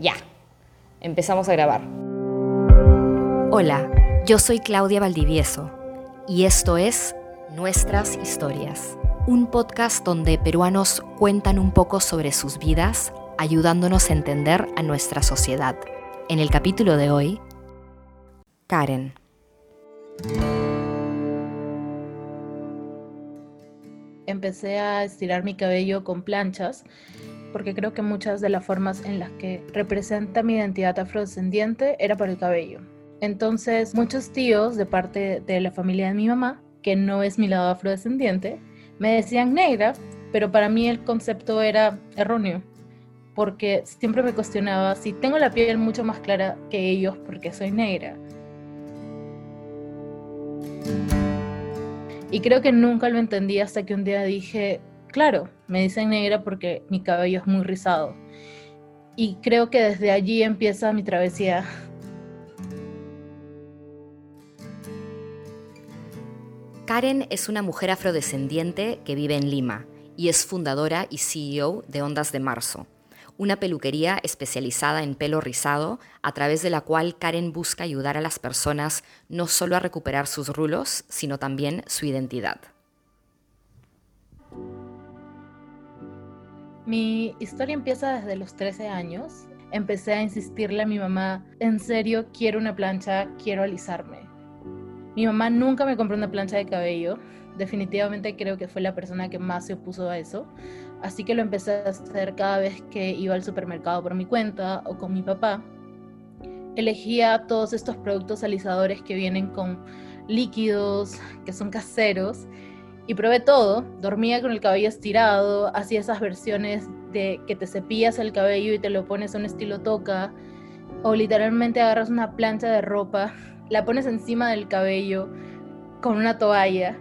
Ya, empezamos a grabar. Hola, yo soy Claudia Valdivieso y esto es Nuestras Historias, un podcast donde peruanos cuentan un poco sobre sus vidas, ayudándonos a entender a nuestra sociedad. En el capítulo de hoy, Karen. Empecé a estirar mi cabello con planchas porque creo que muchas de las formas en las que representa mi identidad afrodescendiente era por el cabello. Entonces, muchos tíos de parte de la familia de mi mamá, que no es mi lado afrodescendiente, me decían negra, pero para mí el concepto era erróneo, porque siempre me cuestionaba si tengo la piel mucho más clara que ellos porque soy negra. Y creo que nunca lo entendí hasta que un día dije, Claro, me dicen negra porque mi cabello es muy rizado. Y creo que desde allí empieza mi travesía. Karen es una mujer afrodescendiente que vive en Lima y es fundadora y CEO de Ondas de Marzo, una peluquería especializada en pelo rizado a través de la cual Karen busca ayudar a las personas no solo a recuperar sus rulos, sino también su identidad. Mi historia empieza desde los 13 años. Empecé a insistirle a mi mamá, en serio, quiero una plancha, quiero alisarme. Mi mamá nunca me compró una plancha de cabello. Definitivamente creo que fue la persona que más se opuso a eso. Así que lo empecé a hacer cada vez que iba al supermercado por mi cuenta o con mi papá. Elegía todos estos productos alisadores que vienen con líquidos, que son caseros, y probé todo. Dormía con el cabello estirado, hacía esas versiones de que te cepillas el cabello y te lo pones a un estilo toca, o literalmente agarras una plancha de ropa, la pones encima del cabello con una toalla.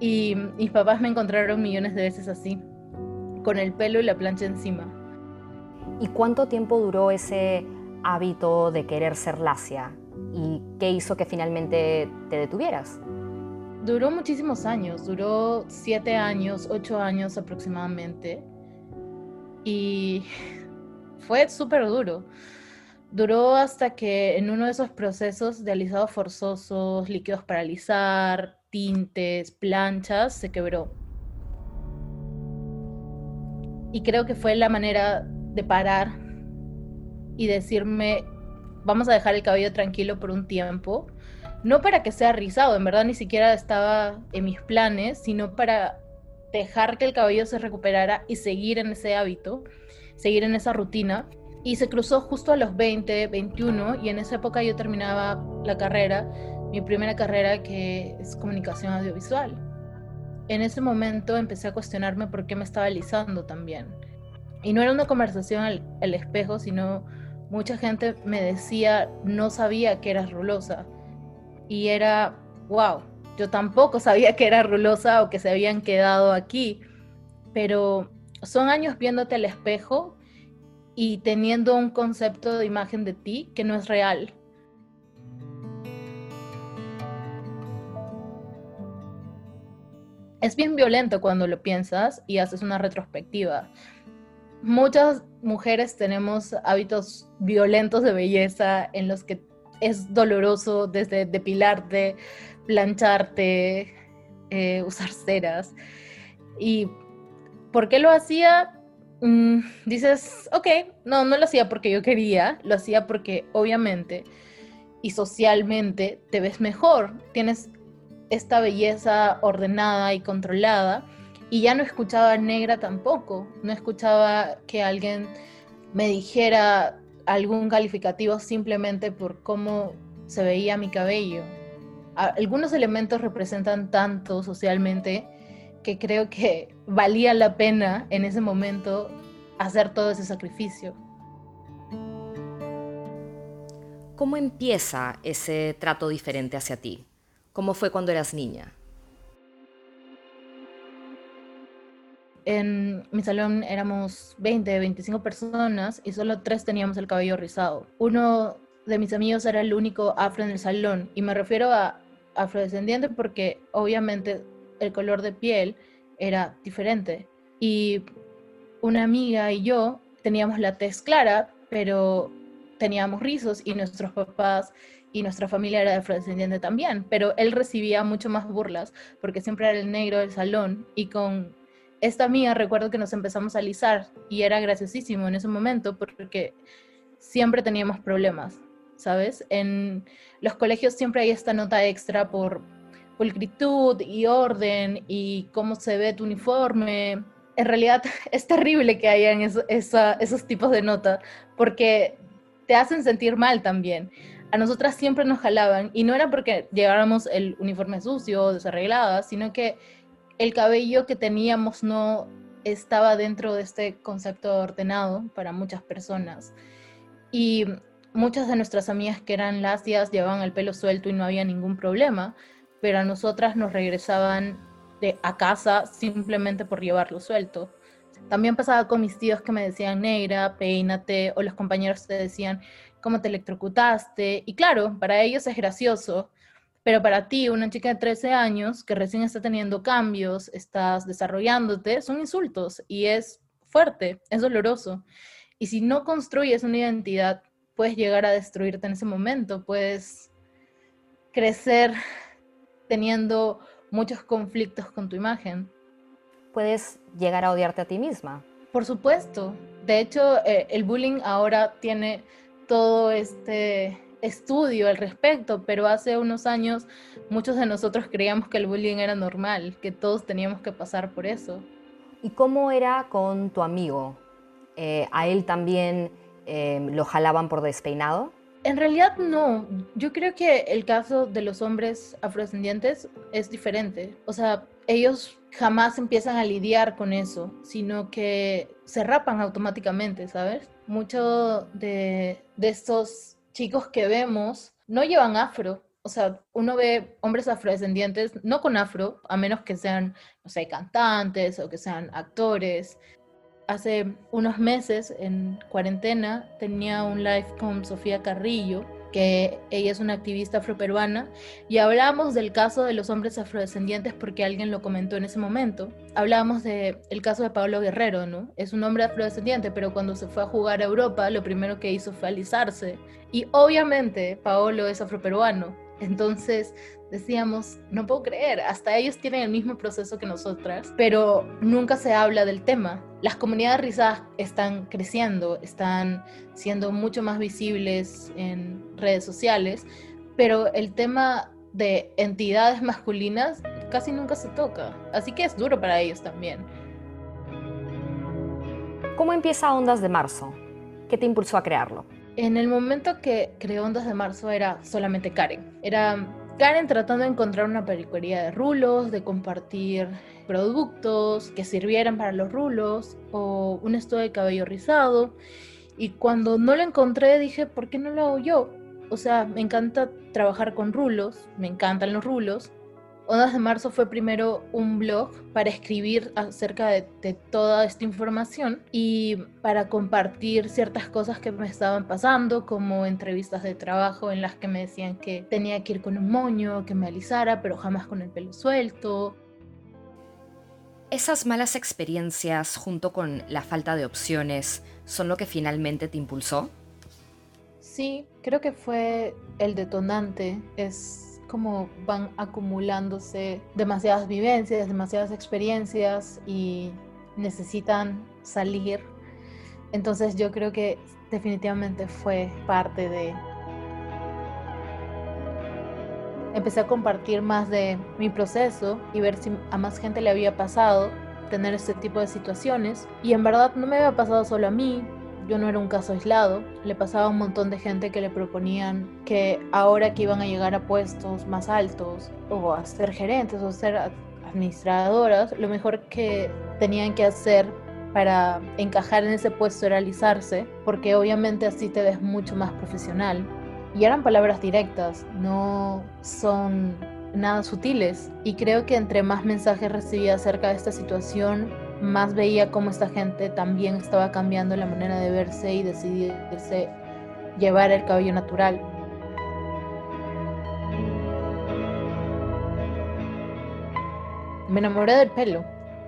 Y mis papás me encontraron millones de veces así, con el pelo y la plancha encima. ¿Y cuánto tiempo duró ese hábito de querer ser lacia? ¿Y qué hizo que finalmente te detuvieras? Duró muchísimos años, duró siete años, ocho años aproximadamente. Y fue súper duro. Duró hasta que en uno de esos procesos de alisados forzosos, líquidos para alisar, tintes, planchas, se quebró. Y creo que fue la manera de parar y decirme, vamos a dejar el cabello tranquilo por un tiempo no para que sea rizado, en verdad ni siquiera estaba en mis planes, sino para dejar que el cabello se recuperara y seguir en ese hábito, seguir en esa rutina. Y se cruzó justo a los 20, 21, y en esa época yo terminaba la carrera, mi primera carrera que es comunicación audiovisual. En ese momento empecé a cuestionarme por qué me estaba alisando también. Y no era una conversación al, al espejo, sino mucha gente me decía, no sabía que eras rulosa y era, wow, yo tampoco sabía que era rulosa o que se habían quedado aquí, pero son años viéndote al espejo y teniendo un concepto de imagen de ti que no es real. Es bien violento cuando lo piensas y haces una retrospectiva. Muchas mujeres tenemos hábitos violentos de belleza en los que es doloroso desde depilarte, plancharte, eh, usar ceras. ¿Y por qué lo hacía? Mm, dices, ok, no, no lo hacía porque yo quería, lo hacía porque obviamente y socialmente te ves mejor, tienes esta belleza ordenada y controlada y ya no escuchaba negra tampoco, no escuchaba que alguien me dijera algún calificativo simplemente por cómo se veía mi cabello. Algunos elementos representan tanto socialmente que creo que valía la pena en ese momento hacer todo ese sacrificio. ¿Cómo empieza ese trato diferente hacia ti? ¿Cómo fue cuando eras niña? En mi salón éramos 20, 25 personas y solo tres teníamos el cabello rizado. Uno de mis amigos era el único afro en el salón y me refiero a afrodescendiente porque obviamente el color de piel era diferente. Y una amiga y yo teníamos la tez clara, pero teníamos rizos y nuestros papás y nuestra familia era afrodescendiente también, pero él recibía mucho más burlas porque siempre era el negro del salón y con esta mía recuerdo que nos empezamos a alisar y era graciosísimo en ese momento porque siempre teníamos problemas, ¿sabes? En los colegios siempre hay esta nota extra por pulcritud y orden y cómo se ve tu uniforme. En realidad es terrible que hayan esos tipos de nota porque te hacen sentir mal también a nosotras siempre nos jalaban y no era porque lleváramos el uniforme sucio o desarreglada, sino que el cabello que teníamos no estaba dentro de este concepto ordenado para muchas personas. Y muchas de nuestras amigas que eran lacias llevaban el pelo suelto y no había ningún problema, pero a nosotras nos regresaban de, a casa simplemente por llevarlo suelto. También pasaba con mis tíos que me decían negra, peínate, o los compañeros te decían, cómo te electrocutaste. Y claro, para ellos es gracioso, pero para ti, una chica de 13 años que recién está teniendo cambios, estás desarrollándote, son insultos y es fuerte, es doloroso. Y si no construyes una identidad, puedes llegar a destruirte en ese momento, puedes crecer teniendo muchos conflictos con tu imagen. Puedes llegar a odiarte a ti misma. Por supuesto. De hecho, eh, el bullying ahora tiene todo este estudio al respecto, pero hace unos años muchos de nosotros creíamos que el bullying era normal, que todos teníamos que pasar por eso. ¿Y cómo era con tu amigo? Eh, ¿A él también eh, lo jalaban por despeinado? En realidad no. Yo creo que el caso de los hombres afrodescendientes es diferente. O sea, ellos jamás empiezan a lidiar con eso, sino que se rapan automáticamente, ¿sabes? Muchos de, de estos chicos que vemos no llevan afro. O sea, uno ve hombres afrodescendientes no con afro, a menos que sean, no sé, cantantes o que sean actores. Hace unos meses, en cuarentena, tenía un live con Sofía Carrillo que ella es una activista afroperuana, y hablábamos del caso de los hombres afrodescendientes porque alguien lo comentó en ese momento. Hablábamos del el caso de Pablo Guerrero, ¿no? Es un hombre afrodescendiente, pero cuando se fue a jugar a Europa, lo primero que hizo fue alisarse. Y obviamente Paolo es afroperuano, entonces decíamos, no puedo creer, hasta ellos tienen el mismo proceso que nosotras, pero nunca se habla del tema. Las comunidades rizadas están creciendo, están siendo mucho más visibles en redes sociales, pero el tema de entidades masculinas casi nunca se toca, así que es duro para ellos también. ¿Cómo empieza Ondas de Marzo? ¿Qué te impulsó a crearlo? En el momento que creó Ondas de Marzo era solamente Karen. Era Karen tratando de encontrar una peluquería de rulos, de compartir productos que sirvieran para los rulos o un estudio de cabello rizado. Y cuando no lo encontré dije, ¿por qué no lo hago yo? O sea, me encanta trabajar con rulos, me encantan los rulos, Ondas de Marzo fue primero un blog para escribir acerca de, toda esta información y para compartir ciertas cosas que me estaban pasando, como entrevistas de trabajo en las que me decían que tenía que ir con un moño, que me alisara, pero jamás con el pelo suelto. ¿Esas malas experiencias junto con la falta de opciones son lo que finalmente te impulsó? Sí, creo que fue el detonante. Es como van acumulándose demasiadas vivencias, demasiadas experiencias y necesitan salir. Entonces yo creo que definitivamente fue parte de... Empecé a compartir más de mi proceso y ver si a más gente le había pasado tener este tipo de situaciones. Y en verdad no me había pasado solo a mí, yo no era un caso aislado, le pasaba a un montón de gente que le proponían que ahora que iban a llegar a puestos más altos o a ser gerentes o a ser administradoras, lo mejor que tenían que hacer para encajar en ese puesto era alisarse, porque obviamente así te ves mucho más profesional. Y eran palabras directas, no son nada sutiles. Y creo que entre más mensajes recibía acerca de esta situación, más veía cómo esta gente también estaba cambiando la manera de verse y decidirse llevar el cabello natural. Me enamoré del pelo.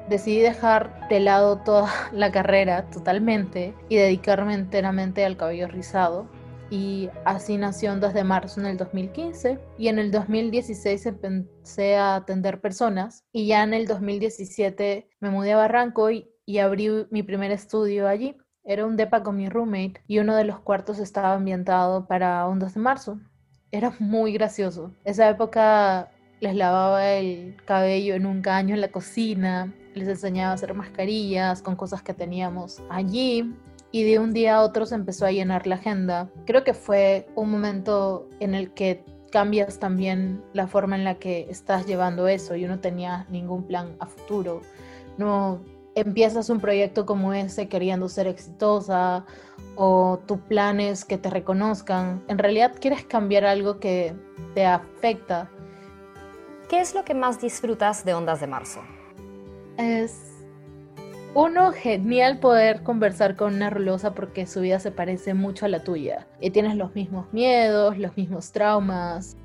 decidí dejar de lado toda la carrera totalmente y dedicarme enteramente al cabello rizado. Y así nació Ondas de Marzo en el 2015 y en el 2016 empecé a atender personas y ya en el 2017 me mudé a Barranco y, y abrí mi primer estudio allí. Era un depa con mi roommate y uno de los cuartos estaba ambientado para Ondas de Marzo. Era muy gracioso. Esa época les lavaba el cabello en un caño en la cocina, les enseñaba a hacer mascarillas con cosas que teníamos allí y de un día a otro se empezó a llenar la agenda. Creo que fue un momento en el que cambias también la forma en la que estás llevando eso. Yo no tenía ningún plan a futuro. No empiezas un proyecto como ese queriendo ser exitosa o tu plan es que te reconozcan. En realidad quieres cambiar algo que te afecta ¿Qué es lo que más disfrutas de Ondas de Marzo? Es uno, genial poder conversar con una rulosa porque su vida se parece mucho a la tuya. Y tienes los mismos miedos, los mismos traumas,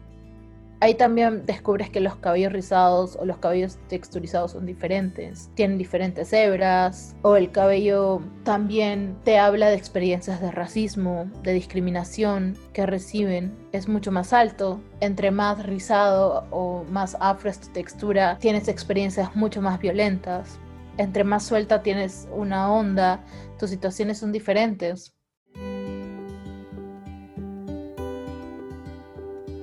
Ahí también descubres que los cabellos rizados o los cabellos texturizados son diferentes, tienen diferentes hebras, o el cabello también te habla de experiencias de racismo, de discriminación que reciben, es mucho más alto. Entre más rizado o más afro es tu textura, tienes experiencias mucho más violentas. Entre más suelta tienes una onda, tus situaciones son diferentes.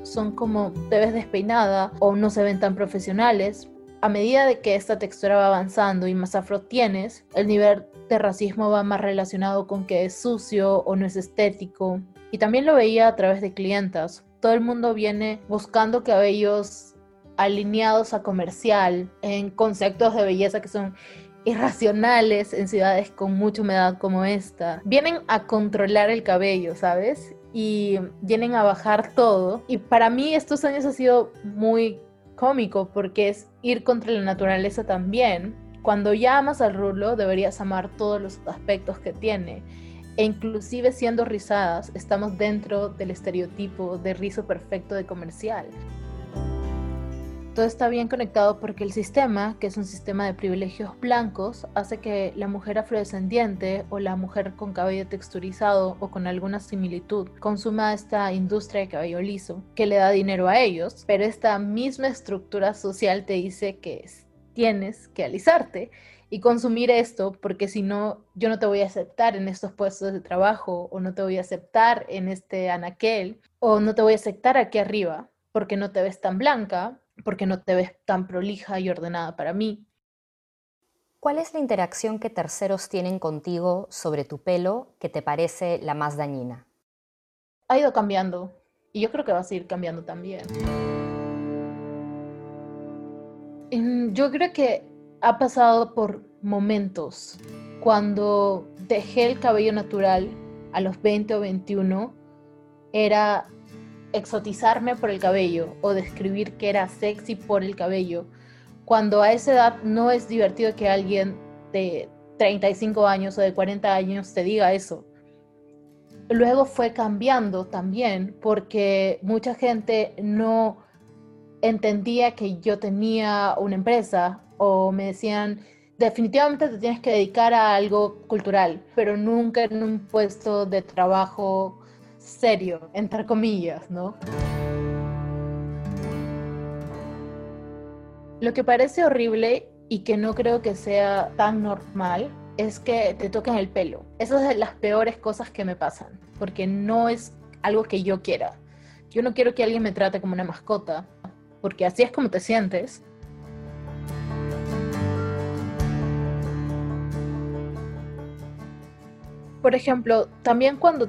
son como te ves despeinada o no se ven tan profesionales. A medida de que esta textura va avanzando y más afro tienes, el nivel de racismo va más relacionado con que es sucio o no es estético. Y también lo veía a través de clientas. Todo el mundo viene buscando cabellos alineados a comercial, en conceptos de belleza que son irracionales en ciudades con mucha humedad como esta. Vienen a controlar el cabello, ¿sabes? y vienen a bajar todo. Y para mí estos años ha sido muy cómico porque es ir contra la naturaleza también. Cuando ya amas al rulo deberías amar todos los aspectos que tiene. E inclusive siendo rizadas, estamos dentro del estereotipo de rizo perfecto de comercial todo está bien conectado porque el sistema, que es un sistema de privilegios blancos, hace que la mujer afrodescendiente o la mujer con cabello texturizado o con alguna similitud consuma esta industria de cabello liso, que le da dinero a ellos, pero esta misma estructura social te dice que tienes que alisarte y consumir esto porque si no yo no te voy a aceptar en estos puestos de trabajo o no te voy a aceptar en este anaquel o no te voy a aceptar aquí arriba porque no te ves tan blanca porque no te ves tan prolija y ordenada para mí. ¿Cuál es la interacción que terceros tienen contigo sobre tu pelo que te parece la más dañina? Ha ido cambiando y yo creo que va a seguir cambiando también. Yo creo que ha pasado por momentos. Cuando dejé el cabello natural a los 20 o 21, era exotizarme por el cabello o describir que era sexy por el cabello, cuando a esa edad no es divertido que alguien de 35 años o de 40 años te diga eso. Luego fue cambiando también porque mucha gente no entendía que yo tenía una empresa o me decían, definitivamente te tienes que dedicar a algo cultural, pero nunca en un puesto de trabajo serio, entre comillas, ¿no? Lo que parece horrible y que no creo que sea tan normal es que te toquen el pelo. Esas son las peores cosas que me pasan, porque no es algo que yo quiera. Yo no quiero que alguien me trate como una mascota, porque así es como te sientes. Por ejemplo, también cuando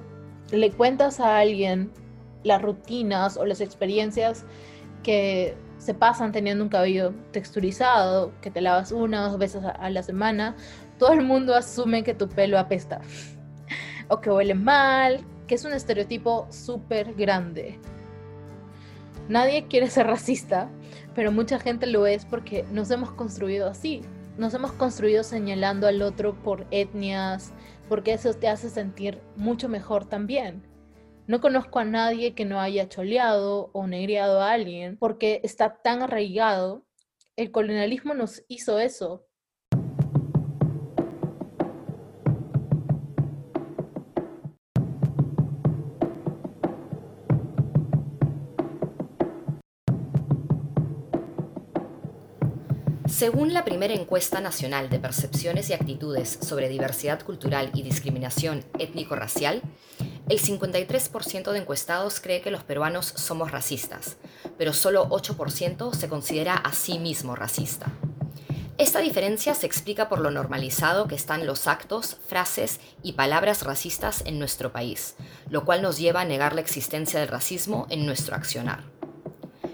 le cuentas a alguien las rutinas o las experiencias que se pasan teniendo un cabello texturizado, que te lavas una o dos veces a, la semana, todo el mundo asume que tu pelo apesta o que huele mal, que es un estereotipo súper grande. Nadie quiere ser racista, pero mucha gente lo es porque nos hemos construido así. Nos hemos construido señalando al otro por etnias, porque eso te hace sentir mucho mejor también. No conozco a nadie que no haya choleado o negreado a alguien porque está tan arraigado. El colonialismo nos hizo eso. Según la primera encuesta nacional de percepciones y actitudes sobre diversidad cultural y discriminación étnico-racial, el 53% de encuestados cree que los peruanos somos racistas, pero solo 8% se considera a sí mismo racista. Esta diferencia se explica por lo normalizado que están los actos, frases y palabras racistas en nuestro país, lo cual nos lleva a negar la existencia del racismo en nuestro accionar.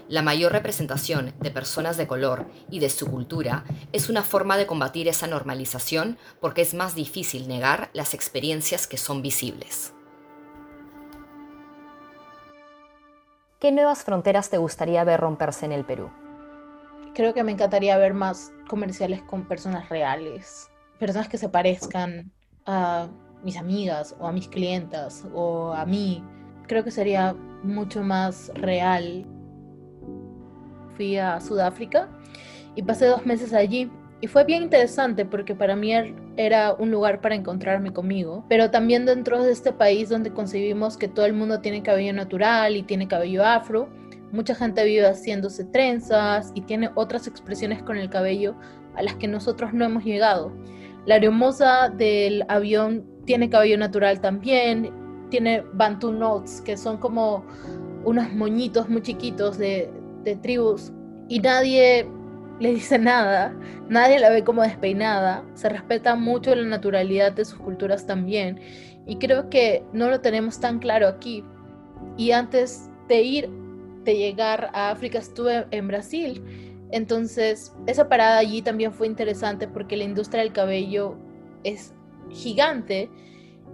La mayor representación de personas de color y de su cultura es una forma de combatir esa normalización porque es más difícil negar las experiencias que son visibles. ¿Qué nuevas fronteras te gustaría ver romperse en el Perú? Creo que me encantaría ver más comerciales con personas reales, personas que se parezcan a mis amigas o a mis clientas o a mí. Creo que sería mucho más real fui a Sudáfrica y pasé dos meses allí. Y fue bien interesante porque para mí er, era un lugar para encontrarme conmigo, pero también dentro de este país donde concebimos que todo el mundo tiene cabello natural y tiene cabello afro, mucha gente vive haciéndose trenzas y tiene otras expresiones con el cabello a las que nosotros no hemos llegado. La hermosa del avión tiene cabello natural también, tiene Bantu Notes, que son como unos moñitos muy chiquitos de, de tribus y nadie le dice nada, nadie la ve como despeinada, se respeta mucho la naturalidad de sus culturas también. Y creo que no lo tenemos tan claro aquí. Y antes de ir, de llegar a África, estuve en Brasil, entonces esa parada allí también fue interesante porque la industria del cabello es gigante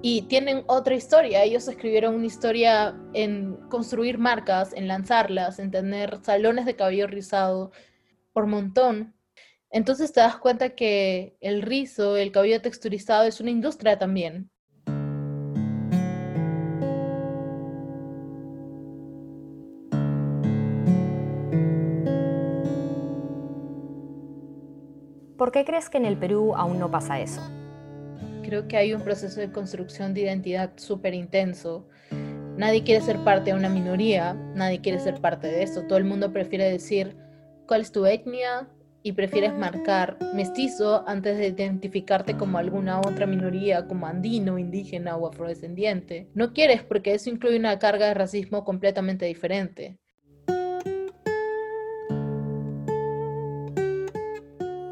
y tienen otra historia. Ellos escribieron una historia en construir marcas, en lanzarlas, en tener salones de cabello rizado por montón. Entonces te das cuenta que el rizo, el cabello texturizado es una industria también. ¿Por qué crees que en el Perú aún no pasa eso? Creo que hay un proceso de construcción de identidad súper intenso. Nadie quiere ser parte de una minoría, nadie quiere ser parte de esto. Todo el mundo prefiere decir cuál es tu etnia y prefieres marcar mestizo antes de identificarte como alguna otra minoría, como andino, indígena o afrodescendiente. No quieres porque eso incluye una carga de racismo completamente diferente.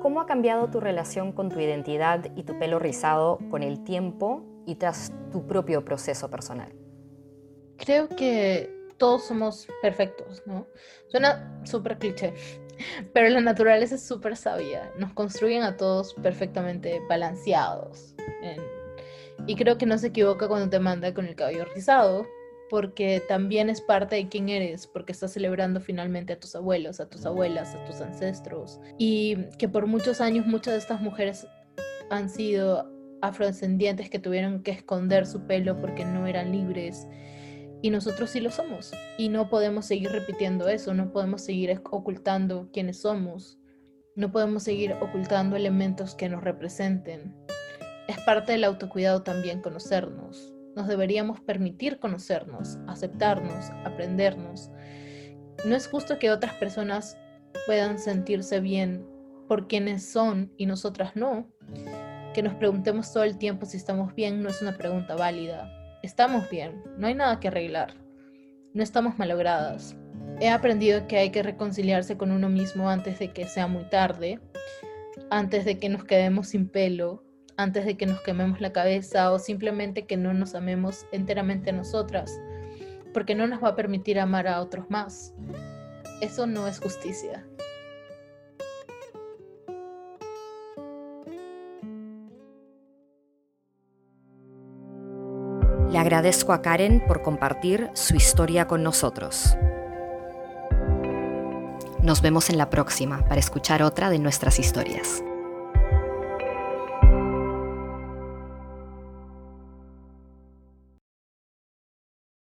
¿Cómo ha cambiado tu relación con tu identidad y tu pelo rizado con el tiempo y tras tu propio proceso personal? Creo que todos somos perfectos, ¿no? Suena súper cliché, pero la naturaleza es súper sabia. Nos construyen a todos perfectamente balanceados. Y creo que no se equivoca cuando te manda con el cabello rizado, porque también es parte de quién eres, porque estás celebrando finalmente a tus abuelos, a tus abuelas, a tus ancestros. Y que por muchos años muchas de estas mujeres han sido afrodescendientes que tuvieron que esconder su pelo porque no eran libres. Y nosotros sí lo somos. Y no podemos seguir repitiendo eso, no podemos seguir ocultando quiénes somos. No podemos seguir ocultando elementos que nos representen. Es parte del autocuidado también conocernos nos deberíamos permitir conocernos, aceptarnos, aprendernos. No es justo que otras personas puedan sentirse bien por quienes son y nosotras no. Que nos preguntemos todo el tiempo si estamos bien no es una pregunta válida. Estamos bien, no hay nada que arreglar. No estamos malogradas. He aprendido que hay que reconciliarse con uno mismo antes de que sea muy tarde, antes de que nos quedemos sin pelo, antes de que nos quememos la cabeza o simplemente que no nos amemos enteramente a nosotras, porque no nos va a permitir amar a otros más. Eso no es justicia. Le agradezco a Karen por compartir su historia con nosotros. Nos vemos en la próxima para escuchar otra de nuestras historias.